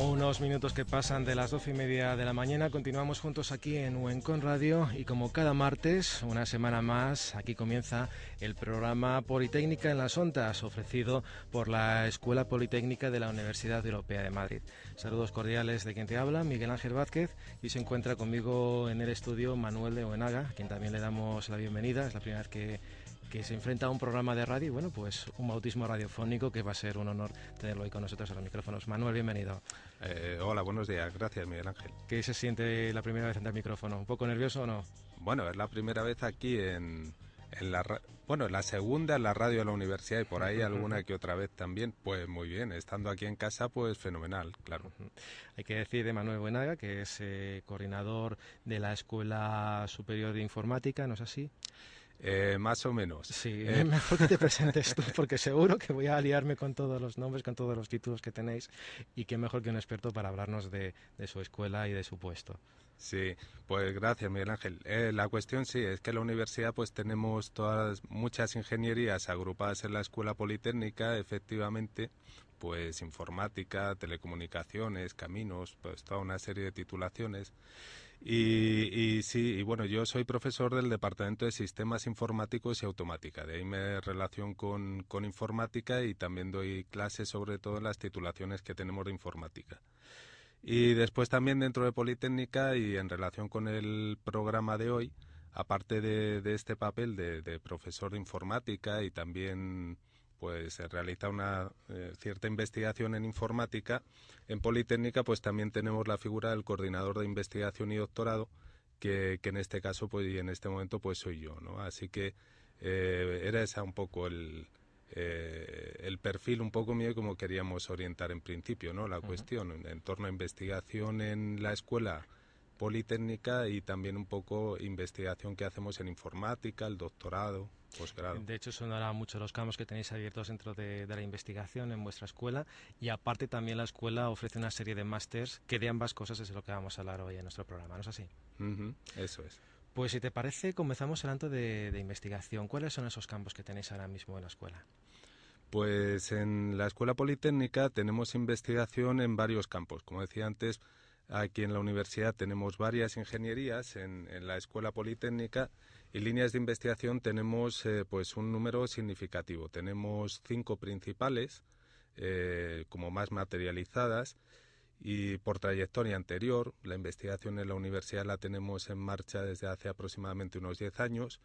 Unos minutos que pasan de las doce y media de la mañana, continuamos juntos aquí en Uencon Radio y como cada martes, una semana más, aquí comienza el programa Politécnica en las Ondas, ofrecido por la Escuela Politécnica de la Universidad Europea de Madrid. Saludos cordiales de quien te habla, Miguel Ángel Vázquez, y se encuentra conmigo en el estudio Manuel de Oenaga, a quien también le damos la bienvenida, es la primera vez que que se enfrenta a un programa de radio y bueno, pues un bautismo radiofónico que va a ser un honor tenerlo hoy con nosotros a los micrófonos. Manuel, bienvenido. Eh, hola, buenos días. Gracias, Miguel Ángel. ¿Qué se siente la primera vez ante el micrófono? ¿Un poco nervioso o no? Bueno, es la primera vez aquí en, en la bueno, la segunda en la radio de la universidad y por ahí alguna que otra vez también, pues muy bien, estando aquí en casa, pues fenomenal, claro. Hay que decir de Manuel Buenaga, que es eh, coordinador de la Escuela Superior de Informática, ¿no es así? Eh, más o menos. Sí, eh. mejor que te presentes tú, porque seguro que voy a aliarme con todos los nombres, con todos los títulos que tenéis, y qué mejor que un experto para hablarnos de, su escuela y de su puesto. Sí, pues gracias Miguel Ángel. Eh, la cuestión sí es que en la universidad pues tenemos todas muchas ingenierías agrupadas en la escuela politécnica, efectivamente, pues informática, telecomunicaciones, caminos, pues toda una serie de titulaciones. Y, sí, y bueno, yo soy profesor del Departamento de Sistemas Informáticos y Automática. De ahí me relación con, con informática y también doy clases sobre todo en las titulaciones que tenemos de informática. Y después también dentro de Politécnica y en relación con el programa de hoy, aparte de, este papel de, profesor de informática y también pues se realiza una eh, cierta investigación en informática. En Politécnica pues también tenemos la figura del coordinador de investigación y doctorado, que, que en este caso pues y en este momento pues soy yo, ¿no? Así que eh, era esa un poco el, eh, el perfil un poco mío como queríamos orientar en principio, ¿no? La cuestión en torno a investigación en la escuela politécnica y también un poco investigación que hacemos en informática, el doctorado, posgrado. De hecho, sonará mucho los campos que tenéis abiertos dentro de, la investigación en vuestra escuela y aparte también la escuela ofrece una serie de másters que de ambas cosas es de lo que vamos a hablar hoy en nuestro programa, ¿no es así? Eso es. Pues si te parece, comenzamos hablando de, de investigación. ¿Cuáles son esos campos que tenéis ahora mismo en la escuela? Pues en la Escuela Politécnica tenemos investigación en varios campos. Como decía antes, Aquí en la universidad tenemos varias ingenierías, en, la Escuela Politécnica y líneas de investigación tenemos eh, pues un número significativo. Tenemos cinco principales, eh, como más materializadas, y por trayectoria anterior, la investigación en la universidad la tenemos en marcha desde hace aproximadamente unos diez años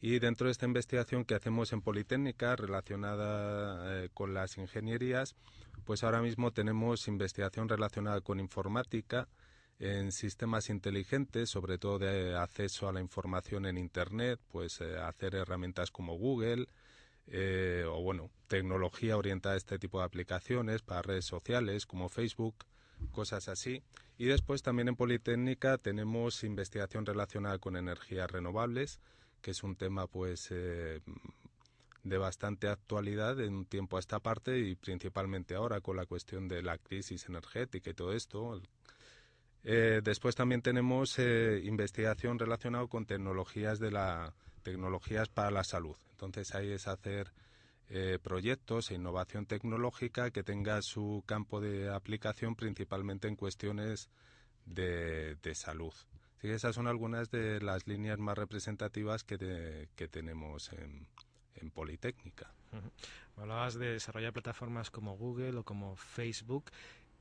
Y dentro de esta investigación que hacemos en Politécnica relacionada eh, con las ingenierías, pues ahora mismo tenemos investigación relacionada con informática en sistemas inteligentes, sobre todo de acceso a la información en Internet, pues eh, hacer herramientas como Google, eh, o bueno, tecnología orientada a este tipo de aplicaciones para redes sociales como Facebook, cosas así. Y después también en Politécnica tenemos investigación relacionada con energías renovables, que es un tema pues eh, de bastante actualidad en un tiempo a esta parte y principalmente ahora con la cuestión de la crisis energética y todo esto. Eh, después también tenemos investigación relacionada con tecnologías de la tecnologías para la salud. Entonces ahí es hacer eh, proyectos e innovación tecnológica que tenga su campo de aplicación principalmente en cuestiones de, salud. Sí, esas son algunas de las líneas más representativas que, que tenemos en, en Politécnica. Hablabas de desarrollar plataformas como Google o como Facebook.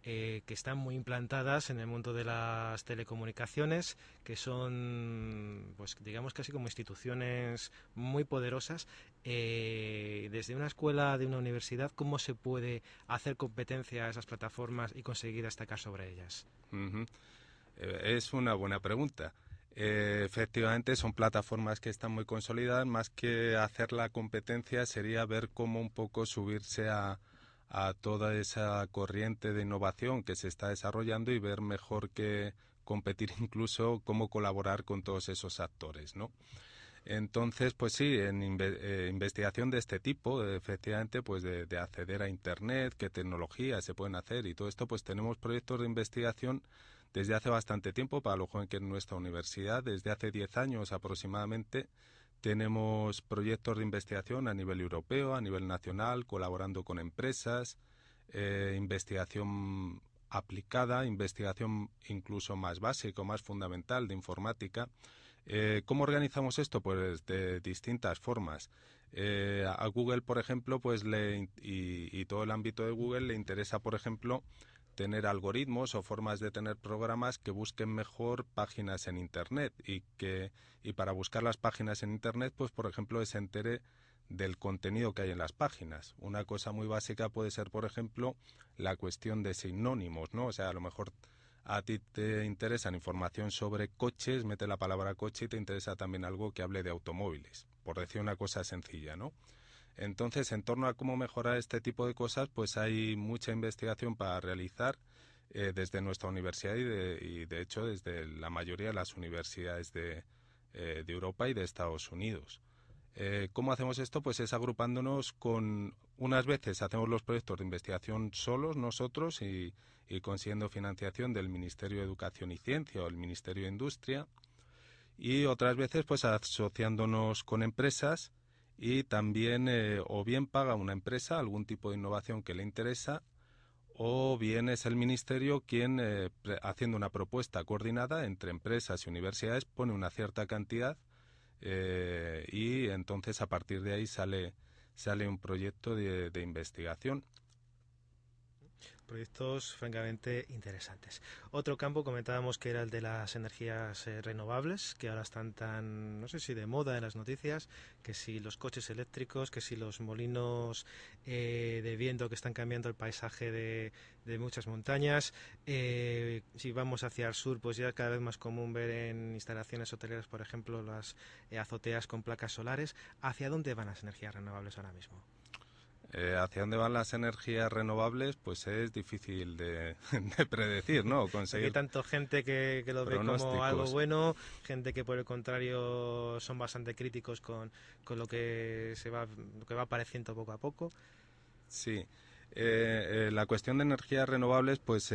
Eh, que están muy implantadas en el mundo de las telecomunicaciones, que son, pues digamos casi como instituciones muy poderosas. Eh, desde una escuela, de una universidad, ¿cómo se puede hacer competencia a esas plataformas y conseguir destacar sobre ellas? Eh, es una buena pregunta. efectivamente, son plataformas que están muy consolidadas. Más que hacer la competencia, sería ver cómo un poco subirse a, a toda esa corriente de innovación que se está desarrollando y ver mejor que competir incluso cómo colaborar con todos esos actores, ¿no? Entonces, pues sí, en eh, investigación de este tipo, efectivamente, pues de, acceder a Internet, qué tecnologías se pueden hacer y todo esto, pues tenemos proyectos de investigación desde hace bastante tiempo, para lo joven que en nuestra universidad, desde hace 10 años aproximadamente, tenemos proyectos de investigación a nivel europeo, a nivel nacional, colaborando con empresas, eh, investigación aplicada, investigación incluso más básica, más fundamental de informática. Eh, ¿Cómo organizamos esto? Pues de distintas formas. Eh, a Google, por ejemplo, pues le, y, todo el ámbito de Google le interesa, por ejemplo, tener algoritmos o formas de tener programas que busquen mejor páginas en Internet y que y para buscar las páginas en Internet, pues por ejemplo, se entere del contenido que hay en las páginas. Una cosa muy básica puede ser, por ejemplo, la cuestión de sinónimos, ¿no? O sea, a lo mejor a ti te interesa información sobre coches, mete la palabra coche y te interesa también algo que hable de automóviles, por decir una cosa sencilla, ¿no? Entonces, en torno a cómo mejorar este tipo de cosas, pues hay mucha investigación para realizar eh, desde nuestra universidad y de, hecho desde la mayoría de las universidades de, eh, Europa y de Estados Unidos. Eh, ¿Cómo hacemos esto? Pues es agrupándonos con, unas veces hacemos los proyectos de investigación solos nosotros y, y consiguiendo financiación del Ministerio de Educación y Ciencia o el Ministerio de Industria y otras veces pues asociándonos con empresas y también eh, o bien paga una empresa algún tipo de innovación que le interesa o bien es el ministerio quien eh, haciendo una propuesta coordinada entre empresas y universidades pone una cierta cantidad eh, y entonces a partir de ahí sale sale un proyecto de investigación proyectos francamente interesantes. Otro campo comentábamos que era el de las energías eh, renovables, que ahora están tan, no sé si de moda en las noticias, que si los coches eléctricos, que si los molinos eh, de viento que están cambiando el paisaje de, muchas montañas. Eh, si vamos hacia el sur, pues ya es cada vez más común ver en instalaciones hoteleras, por ejemplo, las azoteas con placas solares. ¿Hacia dónde van las energías renovables ahora mismo? Eh, hacia dónde van las energías renovables, pues es difícil de, predecir, ¿no? Conseguir. Hay tanto gente que, lo ve como algo bueno, gente que por el contrario son bastante críticos con, con lo que se va, lo que va apareciendo poco a poco. Sí. Eh, eh, la cuestión de energías renovables, pues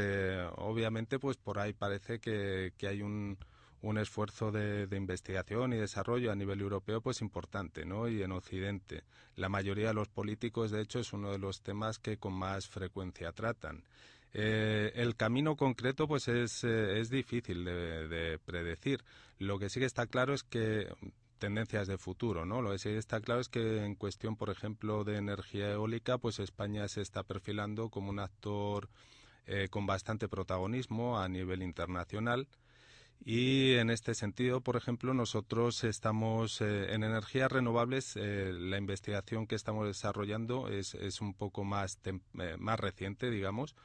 obviamente, pues por ahí parece que hay un, un esfuerzo de, investigación y desarrollo a nivel europeo pues importante, ¿no? Y en Occidente. La mayoría de los políticos, de hecho, es uno de los temas que con más frecuencia tratan. Eh, el camino concreto pues es, eh, es difícil de, predecir. Lo que sí que está claro es que tendencias de futuro, ¿no? Lo que sí está claro es que en cuestión, por ejemplo, de energía eólica, pues España se está perfilando como un actor eh, con bastante protagonismo a nivel internacional Y en este sentido, por ejemplo, nosotros estamos eh, en energías renovables. Eh, la investigación que estamos desarrollando es, es un poco más, eh, más reciente, digamos,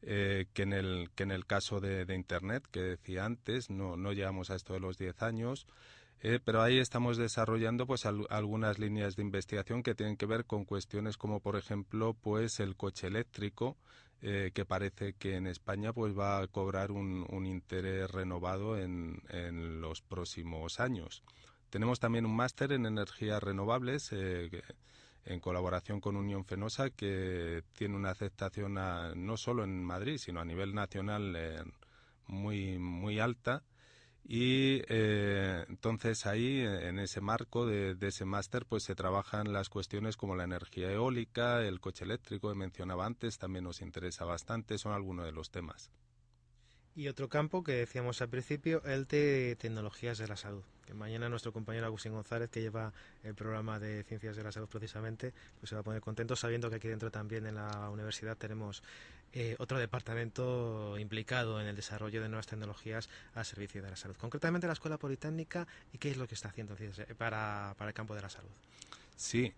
que, en el, que en el caso de, Internet, que decía antes. No, no llegamos a esto de los 10 años. pero ahí estamos desarrollando pues algunas líneas de investigación que tienen que ver con cuestiones como por ejemplo pues el coche eléctrico eh, que parece que en España pues va a cobrar un, un interés renovado en, en, los próximos años. Tenemos también un máster en energías renovables eh, en colaboración con Unión Fenosa que tiene una aceptación no solo en Madrid sino a nivel nacional eh, muy muy alta y eh, entonces ahí, en ese marco de, ese máster, pues se trabajan las cuestiones como la energía eólica, el coche eléctrico que mencionaba antes, también nos interesa bastante, son algunos de los temas. Y otro campo que decíamos al principio, el de tecnologías de la salud. Que mañana nuestro compañero Agustín González, que lleva el programa de ciencias de la salud precisamente, pues se va a poner contento sabiendo que aquí dentro también en la universidad tenemos eh, otro departamento implicado en el desarrollo de nuevas tecnologías al servicio de la salud. Concretamente la Escuela Politécnica y qué es lo que está haciendo para, para el campo de la salud. Sí,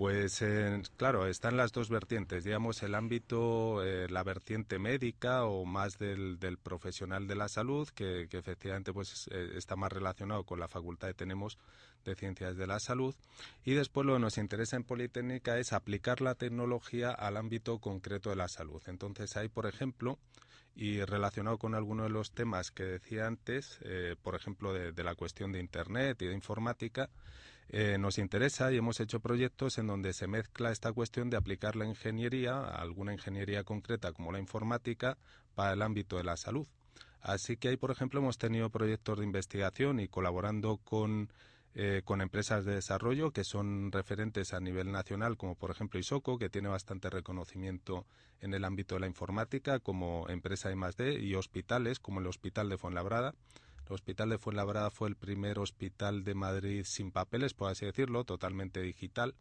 pues eh, claro, están las dos vertientes, digamos, el ámbito, eh, la vertiente médica o más del, profesional de la salud, que, efectivamente pues eh, está más relacionado con la facultad que tenemos de ciencias de la salud. Y después lo que nos interesa en Politécnica es aplicar la tecnología al ámbito concreto de la salud. Entonces hay, por ejemplo, y relacionado con algunos de los temas que decía antes, por ejemplo, de, de la cuestión de Internet y de informática, eh, nos interesa y hemos hecho proyectos en donde se mezcla esta cuestión de aplicar la ingeniería, alguna ingeniería concreta como la informática, para el ámbito de la salud. Así que ahí, por ejemplo, hemos tenido proyectos de investigación y colaborando con, eh, con empresas de desarrollo que son referentes a nivel nacional, como por ejemplo ISOCO, que tiene bastante reconocimiento en el ámbito de la informática como empresa I+D, y hospitales, como el Hospital de Fuenlabrada, el Hospital de Fuenlabrada fue el primer hospital de Madrid sin papeles, por así decirlo, totalmente digital.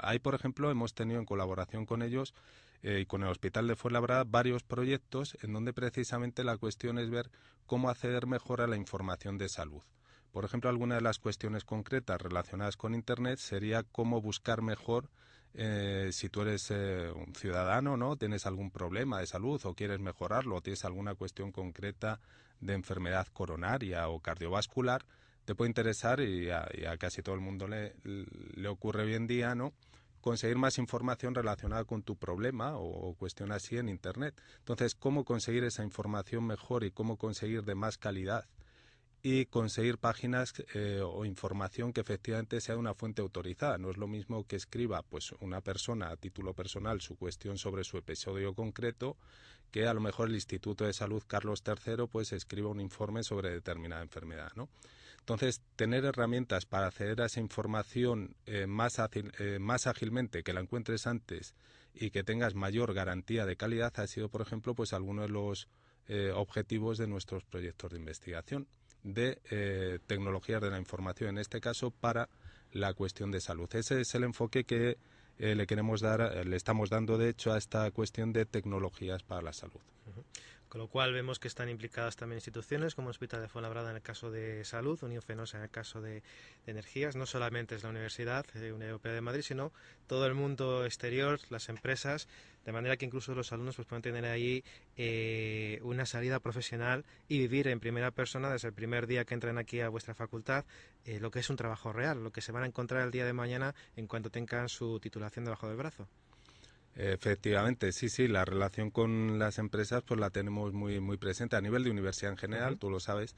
Ahí, por ejemplo, hemos tenido en colaboración con ellos eh, y con el Hospital de Fuenlabrada varios proyectos en donde precisamente la cuestión es ver cómo acceder mejor a la información de salud. Por ejemplo, alguna de las cuestiones concretas relacionadas con Internet sería cómo buscar mejor eh, si tú eres eh, un ciudadano, ¿no? Tienes algún problema de salud o quieres mejorarlo o tienes alguna cuestión concreta de enfermedad coronaria o cardiovascular, te puede interesar y a, casi todo el mundo le, le, ocurre hoy en día, ¿no? Conseguir más información relacionada con tu problema o, o cuestión así en Internet. Entonces, ¿cómo conseguir esa información mejor y cómo conseguir de más calidad? y conseguir páginas eh, o información que efectivamente sea una fuente autorizada. No es lo mismo que escriba pues una persona a título personal su cuestión sobre su episodio concreto que a lo mejor el Instituto de Salud Carlos III pues escriba un informe sobre determinada enfermedad, ¿no? Entonces, tener herramientas para acceder a esa información eh, más, eh, más ágilmente, que la encuentres antes y que tengas mayor garantía de calidad ha sido, por ejemplo, pues alguno de los objetivos de nuestros proyectos de investigación de eh, tecnologías de la información, en este caso para la cuestión de salud. Ese es el enfoque que eh, le queremos dar, eh, le estamos dando de hecho a esta cuestión de tecnologías para la salud. Con lo cual vemos que están implicadas también instituciones como el Hospital de Fuenlabrada en el caso de salud, Unión Fenosa en el caso de, energías. No solamente es la Universidad eh, Universidad Europea de Madrid, sino todo el mundo exterior, las empresas, de manera que incluso los alumnos pues, pueden tener ahí eh, una salida profesional y vivir en primera persona desde el primer día que entran aquí a vuestra facultad eh, lo que es un trabajo real, lo que se van a encontrar el día de mañana en cuanto tengan su titulación debajo del brazo. Efectivamente, sí, sí, la relación con las empresas pues la tenemos muy, muy presente a nivel de universidad en general, tú lo sabes,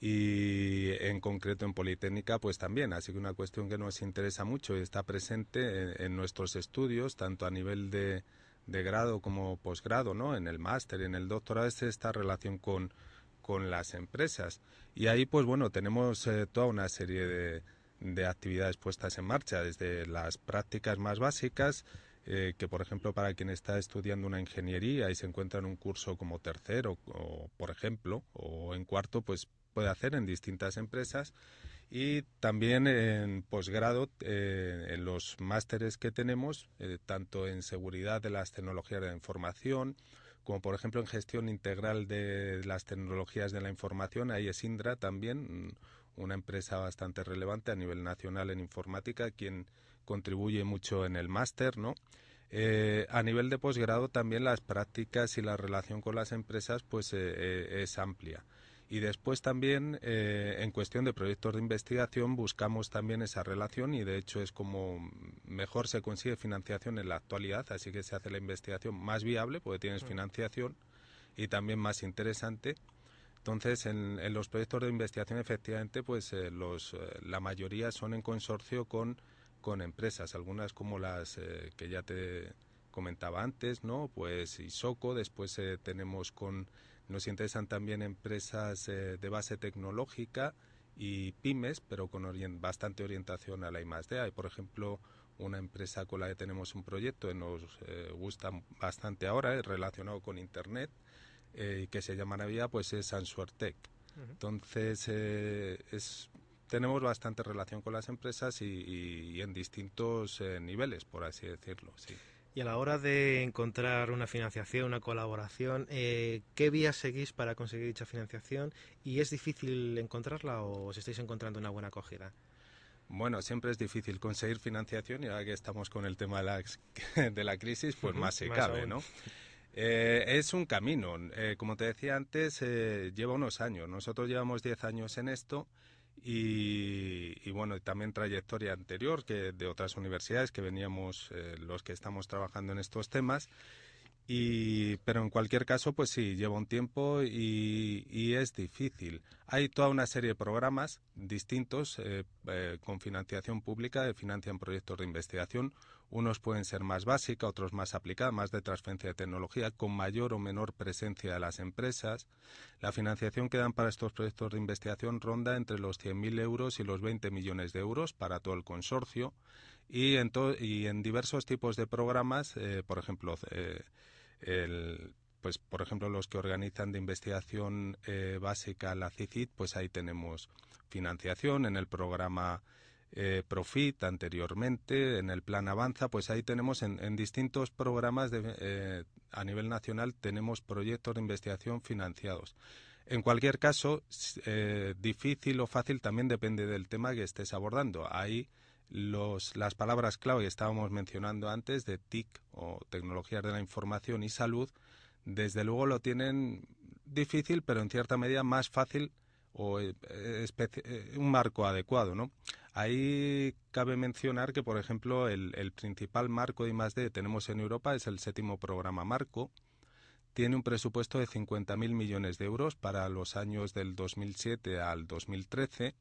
y en concreto en Politécnica pues también, así que una cuestión que nos interesa mucho y está presente en, nuestros estudios, tanto a nivel de, de grado como posgrado, ¿no? En el máster y en el doctorado es esta relación con, con las empresas. Y ahí pues bueno, tenemos eh, toda una serie de, de actividades puestas en marcha, desde las prácticas más básicas, eh, que por ejemplo para quien está estudiando una ingeniería y se encuentra en un curso como tercero, o, por ejemplo, o en cuarto, pues puede hacer en distintas empresas. Y también en posgrado eh, en los másteres que tenemos, eh, tanto en seguridad de las tecnologías de la información como por ejemplo en gestión integral de las tecnologías de la información, ahí es Indra también, una empresa bastante relevante a nivel nacional en informática, quien contribuye mucho en el máster, ¿no? Eh, a nivel de posgrado también las prácticas y la relación con las empresas pues eh, eh, es amplia. Y después también en cuestión de proyectos de investigación buscamos también esa relación y de hecho es como mejor se consigue financiación en la actualidad, así que se hace la investigación más viable porque tienes mm. financiación y también más interesante. Entonces, en, en, los proyectos de investigación, efectivamente, pues los, la mayoría son en consorcio con con empresas, algunas como las eh, que ya te comentaba antes, ¿no? Pues Isoco, después eh, tenemos con, nos interesan también empresas eh, de base tecnológica y pymes, pero con bastante orientación a la I+D. Hay, por ejemplo, una empresa con la que tenemos un proyecto que nos gusta bastante ahora, relacionado con Internet, que se llama Navidad, pues es Answertech. Entonces, es tenemos bastante relación con las empresas y, en distintos eh, niveles, por así decirlo. Sí. Y a la hora de encontrar una financiación, una colaboración, eh, ¿qué vías seguís para conseguir dicha financiación? ¿Y es difícil encontrarla o os estáis encontrando una buena acogida? Bueno, siempre es difícil conseguir financiación y ahora que estamos con el tema de la, de la crisis, pues más se cabe, ¿no? Eh, es un camino. como te decía antes, lleva unos años. Nosotros llevamos 10 años en esto y, bueno, también trayectoria anterior que de otras universidades que veníamos eh, los que estamos trabajando en estos temas. Y, pero en cualquier caso, pues sí, lleva un tiempo y, es difícil. Hay toda una serie de programas distintos eh, eh, con financiación pública que financian proyectos de investigación. Unos pueden ser más básicos, otros más aplicados, más de transferencia de tecnología, con mayor o menor presencia de las empresas. La financiación que dan para estos proyectos de investigación ronda entre los 100.000 euros y los 20 millones de euros para todo el consorcio. Y en, y en diversos tipos de programas, eh, por ejemplo, eh, pues por ejemplo los que organizan de investigación eh, básica la CICID, pues ahí tenemos financiación en el programa Profit anteriormente, en el plan Avanza, pues ahí tenemos en, distintos programas a nivel nacional tenemos proyectos de investigación financiados. En cualquier caso, difícil o fácil también depende del tema que estés abordando. Ahí los, las palabras clave que estábamos mencionando antes de TIC o tecnologías de la información y salud, desde luego lo tienen difícil, pero en cierta medida más fácil o un marco adecuado, ¿no? Ahí cabe mencionar que, por ejemplo, el, principal marco de I+.D. que tenemos en Europa es el séptimo programa marco. Tiene un presupuesto de 50.000 millones de euros para los años del 2007 al 2013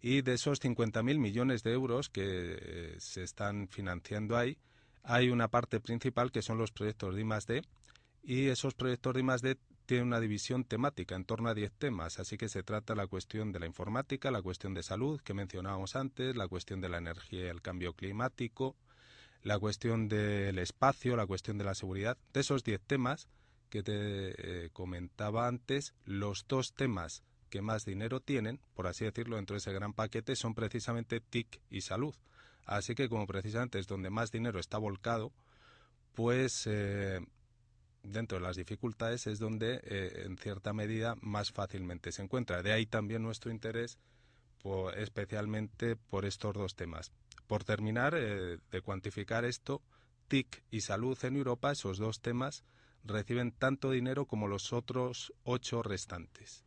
y de esos 50.000 millones de euros que eh, se están financiando ahí, hay una parte principal que son los proyectos de I+.D. y esos proyectos de I+.D tiene una división temática en torno a 10 temas, así que se trata la cuestión de la informática, la cuestión de salud que mencionábamos antes, la cuestión de la energía y el cambio climático, la cuestión del espacio, la cuestión de la seguridad. De esos 10 temas que te eh, comentaba antes, los dos temas que más dinero tienen, por así decirlo, dentro de ese gran paquete son precisamente TIC y salud. Así que como precisamente es donde más dinero está volcado, pues eh, dentro de las dificultades es donde eh, en cierta medida más fácilmente se encuentra. De ahí también nuestro interés especialmente por estos dos temas. Por terminar, eh, de cuantificar esto, TIC y salud en Europa, esos dos temas, reciben tanto dinero como los otros ocho restantes.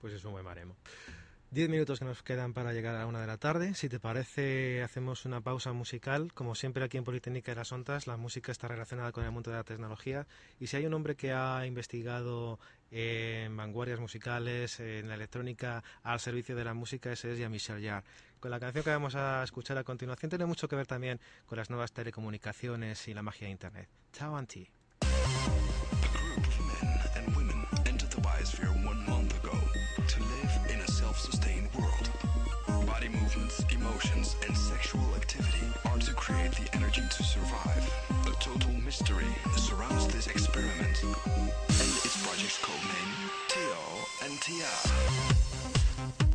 Pues es un buen maremo. Diez minutos que nos quedan para llegar a una de la tarde. Si te parece, hacemos una pausa musical. Como siempre aquí en Politécnica de las Ontas, la música está relacionada con el mundo de la tecnología. Y si hay un hombre que ha investigado en vanguardias musicales, en la electrónica, al servicio de la música, ese es Jean-Michel Jarre. Con la canción que vamos a escuchar a continuación tiene mucho que ver también con las nuevas telecomunicaciones y la magia de Internet. Chao, Anti. Survive. A total mystery surrounds this experiment, and its project's codename, Tio and Tia.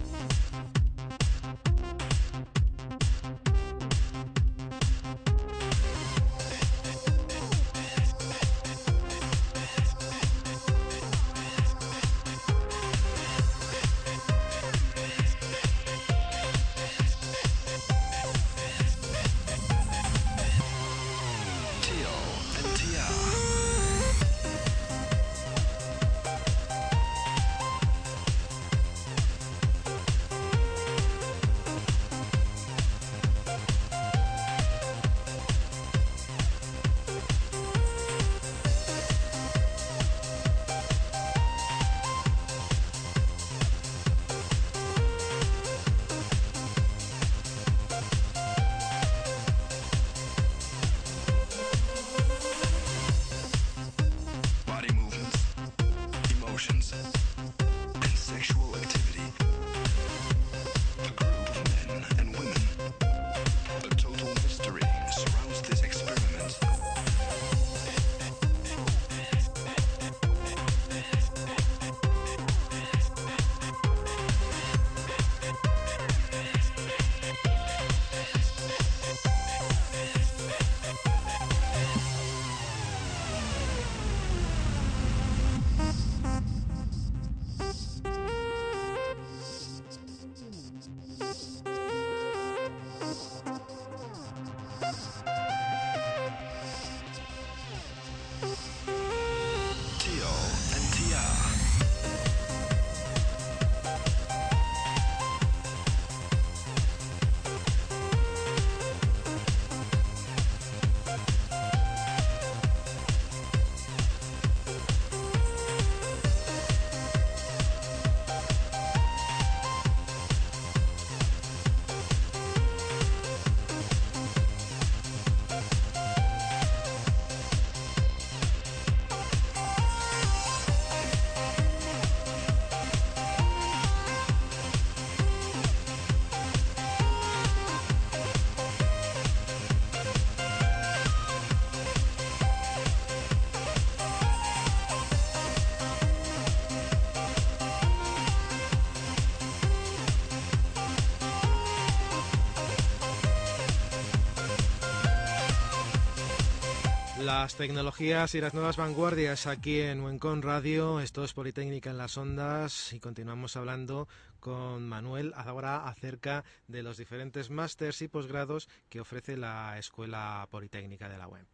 Las tecnologías y las nuevas vanguardias aquí en Huencón Radio, esto es Politécnica en las Ondas y continuamos hablando con Manuel ahora acerca de los diferentes másters y posgrados que ofrece la Escuela Politécnica de la UEM.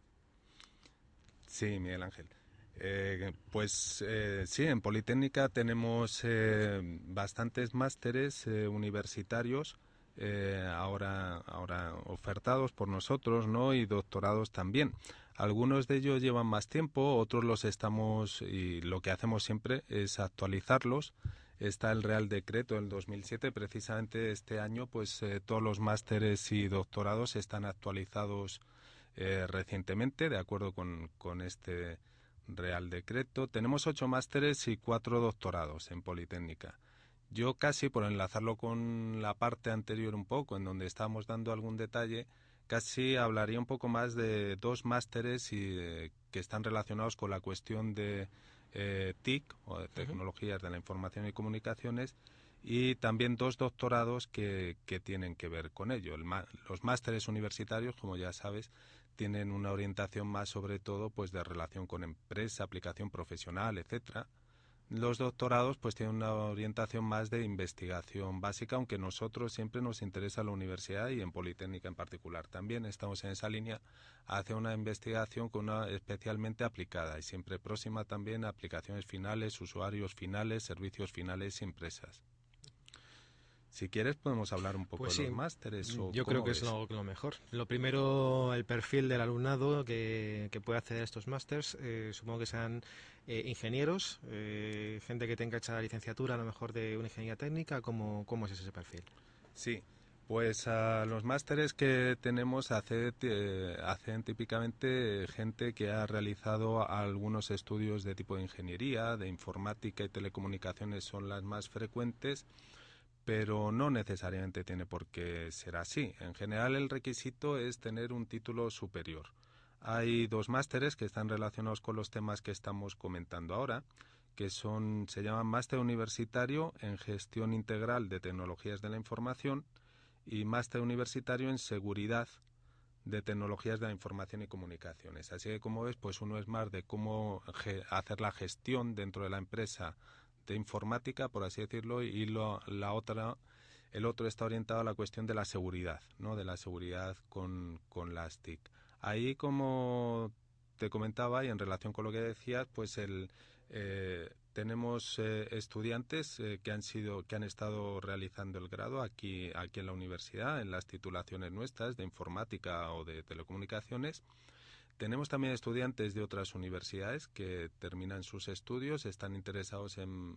Sí, Miguel Ángel. Eh, pues eh, sí, en Politécnica tenemos eh, bastantes másteres universitarios ahora, ahora ofertados por nosotros, ¿no? Y doctorados también. Algunos de ellos llevan más tiempo, otros los estamos y lo que hacemos siempre es actualizarlos. Está el Real Decreto del 2007, precisamente este año, pues eh, todos los másteres y doctorados están actualizados eh, recientemente, de acuerdo con, con este Real Decreto. Tenemos ocho másteres y cuatro doctorados en Politécnica. Yo casi, por enlazarlo con la parte anterior un poco, en donde estábamos dando algún detalle, casi hablaría un poco más de dos másteres y, eh, que están relacionados con la cuestión de eh, TIC, o de Tecnologías de la Información y Comunicaciones, y también dos doctorados que, que tienen que ver con ello. los másteres universitarios, como ya sabes, tienen una orientación más sobre todo pues de relación con empresa, aplicación profesional, etcétera los doctorados pues tienen una orientación más de investigación básica, aunque nosotros siempre nos interesa la universidad y en Politécnica en particular. También estamos en esa línea hacia una investigación con una especialmente aplicada y siempre próxima también a aplicaciones finales, usuarios finales, servicios finales y empresas. Si quieres podemos hablar un poco pues de los másteres. Yo creo que es lo, mejor. Lo primero, el perfil del alumnado que, puede acceder a estos másters. Eh, supongo que sean eh, ingenieros, eh, gente que tenga hecha la licenciatura a lo mejor de una ingeniería técnica. ¿Cómo, cómo es ese perfil? Sí, pues a los másteres que tenemos hacen típicamente gente que ha realizado algunos estudios de tipo de ingeniería, de informática y telecomunicaciones son las más frecuentes pero no necesariamente tiene por qué ser así. En general el requisito es tener un título superior. Hay dos másteres que están relacionados con los temas que estamos comentando ahora, que son se llaman máster universitario en gestión integral de tecnologías de la información y máster universitario en seguridad de tecnologías de la información y comunicaciones. Así que como ves, pues uno es más de cómo hacer la gestión dentro de la empresa informática, por así decirlo, y la otra, el otro está orientado a la cuestión de la seguridad, ¿no? De la seguridad con, con las TIC. Ahí, como te comentaba, y en relación con lo que decías, pues el, eh, tenemos eh, estudiantes eh, que han sido que han estado realizando el grado aquí aquí en la universidad en las titulaciones nuestras de informática o de telecomunicaciones tenemos también estudiantes de otras universidades que terminan sus estudios, están interesados en,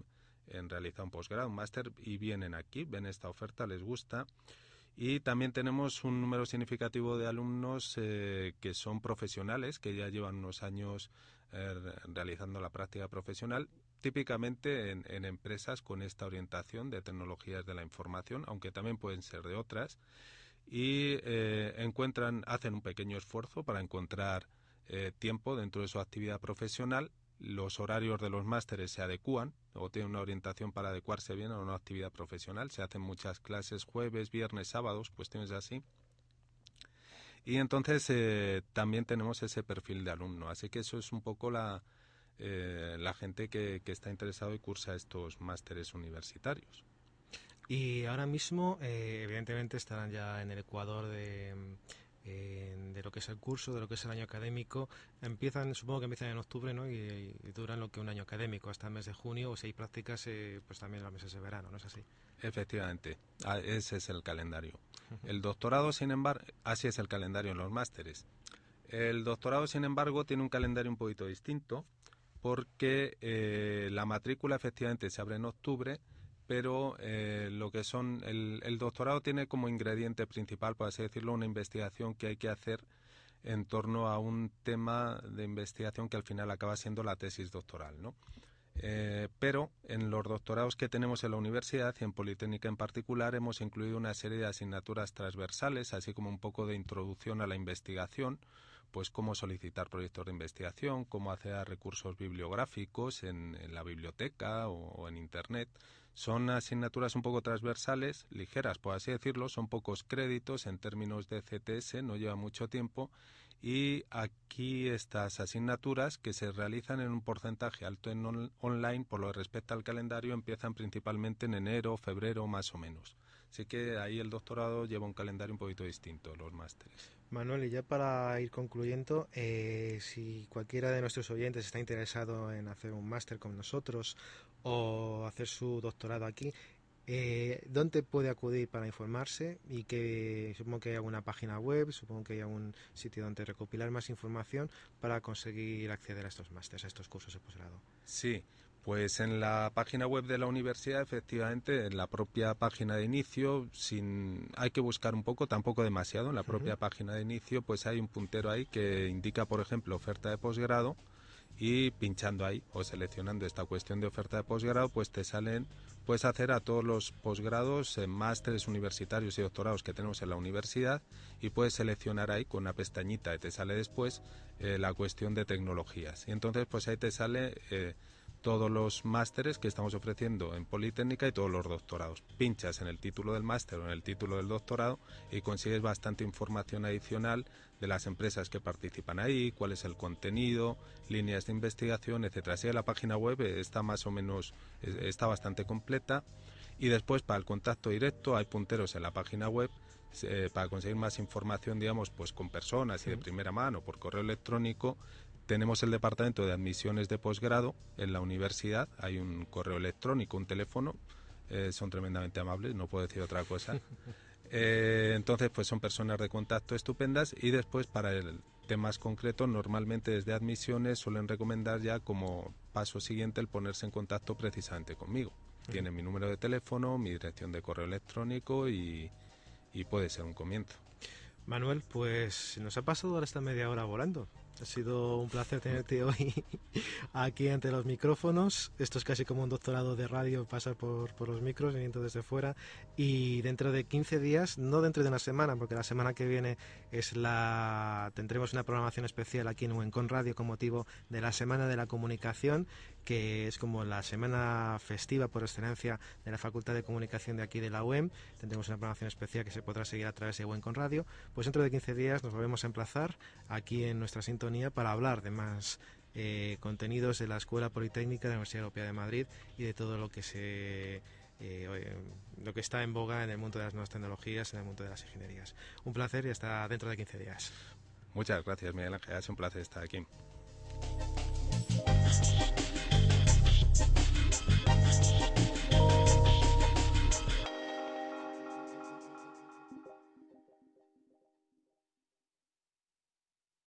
realizar un posgrado, un máster y vienen aquí, ven esta oferta, les gusta. Y también tenemos un número significativo de alumnos eh, que son profesionales, que ya llevan unos años eh, realizando la práctica profesional, típicamente en, empresas con esta orientación de tecnologías de la información, aunque también pueden ser de otras y eh, encuentran, hacen un pequeño esfuerzo para encontrar tiempo dentro de su actividad profesional. Los horarios de los másteres se adecúan o tienen una orientación para adecuarse bien a una actividad profesional. Se hacen muchas clases jueves, viernes, sábados, cuestiones así. Y entonces eh, también tenemos ese perfil de alumno. Así que eso es un poco la, la gente que, que está interesado y cursa estos másteres universitarios. Y ahora mismo, eh, evidentemente, estarán ya en el Ecuador de, eh, de lo que es el curso, de lo que es el año académico. Empiezan, supongo que empiezan en octubre, ¿no? Y, duran lo que un año académico, hasta el mes de junio, o si hay prácticas, eh, pues también los meses de verano, ¿no es así? Efectivamente, ah, ese es el calendario. El doctorado, sin embargo, así es el calendario en los másteres. El doctorado, sin embargo, tiene un calendario un poquito distinto porque la matrícula efectivamente se abre en octubre, pero eh, lo que son el, doctorado tiene como ingrediente principal, por así decirlo, una investigación que hay que hacer en torno a un tema de investigación que al final acaba siendo la tesis doctoral. Eh, pero en los doctorados que tenemos en la universidad y en Politécnica en particular hemos incluido una serie de asignaturas transversales, así como un poco de introducción a la investigación, pues cómo solicitar proyectos de investigación, cómo hacer recursos bibliográficos en, la biblioteca o, en Internet. Son asignaturas un poco transversales, ligeras, por así decirlo, son pocos créditos en términos de CTS, no lleva mucho tiempo y aquí estas asignaturas que se realizan en un porcentaje alto en online por lo que respecta al calendario empiezan principalmente en enero, febrero más o menos. Así que ahí el doctorado lleva un calendario un poquito distinto, los másteres. Manuel, y ya para ir concluyendo, eh, si cualquiera de nuestros oyentes está interesado en hacer un máster con nosotros o hacer su doctorado aquí, eh, ¿Dónde puede acudir para informarse? Y que supongo que hay alguna página web, supongo que hay algún sitio donde recopilar más información para conseguir acceder a estos másteres, a estos cursos de posgrado. Sí, pues en la página web de la universidad, efectivamente, en la propia página de inicio, sin, hay que buscar un poco, tampoco demasiado, en la propia página de inicio, pues hay un puntero ahí que indica, por ejemplo, oferta de posgrado y pinchando ahí o seleccionando esta cuestión de oferta de posgrado, pues te salen, puedes hacer a todos los posgrados, másteres universitarios y doctorados que tenemos en la universidad y puedes seleccionar ahí con una pestañita y te sale después eh, la cuestión de tecnologías. Y entonces pues ahí te sale... Eh, todos los másteres que estamos ofreciendo en Politécnica y todos los doctorados. Pinchas en el título del máster o en el título del doctorado y consigues bastante información adicional de las empresas que participan ahí, cuál es el contenido, líneas de investigación, etcétera. Así que la página web está más o menos está bastante completa y después para el contacto directo hay punteros en la página web eh, para conseguir más información, digamos, pues con personas y de primera mano por correo electrónico tenemos el departamento de admisiones de posgrado en la universidad, hay un correo electrónico, un teléfono, eh, son tremendamente amables, no puedo decir otra cosa. Eh, entonces, pues son personas de contacto estupendas y después para el temas concretos, normalmente desde admisiones suelen recomendar ya como paso siguiente el ponerse en contacto precisamente conmigo. Tienen mi número de teléfono, mi dirección de correo electrónico y, y puede ser un comienzo. Manuel, pues nos ha pasado ahora esta media hora volando. Ha sido un placer tenerte hoy aquí ante los micrófonos. Esto es casi como un doctorado de radio, pasar por, por los micros, viniendo desde fuera. Y dentro de 15 días, no dentro de una semana, porque la semana que viene es la tendremos una programación especial aquí en Uencon Radio con motivo de la Semana de la Comunicación que es como la semana festiva por excelencia de la Facultad de Comunicación de aquí de la UEM. Tendremos una programación especial que se podrá seguir a través de UEM con Radio. Pues dentro de 15 días nos volvemos a emplazar aquí en nuestra para hablar de más eh, contenidos de la Escuela Politécnica de la Universidad Europea de Madrid y de todo lo que se eh, lo que está en boga en el mundo de las nuevas tecnologías, en el mundo de las ingenierías. Un placer y hasta dentro de 15 días. Muchas gracias, Miguel Ángel. Es un placer estar aquí.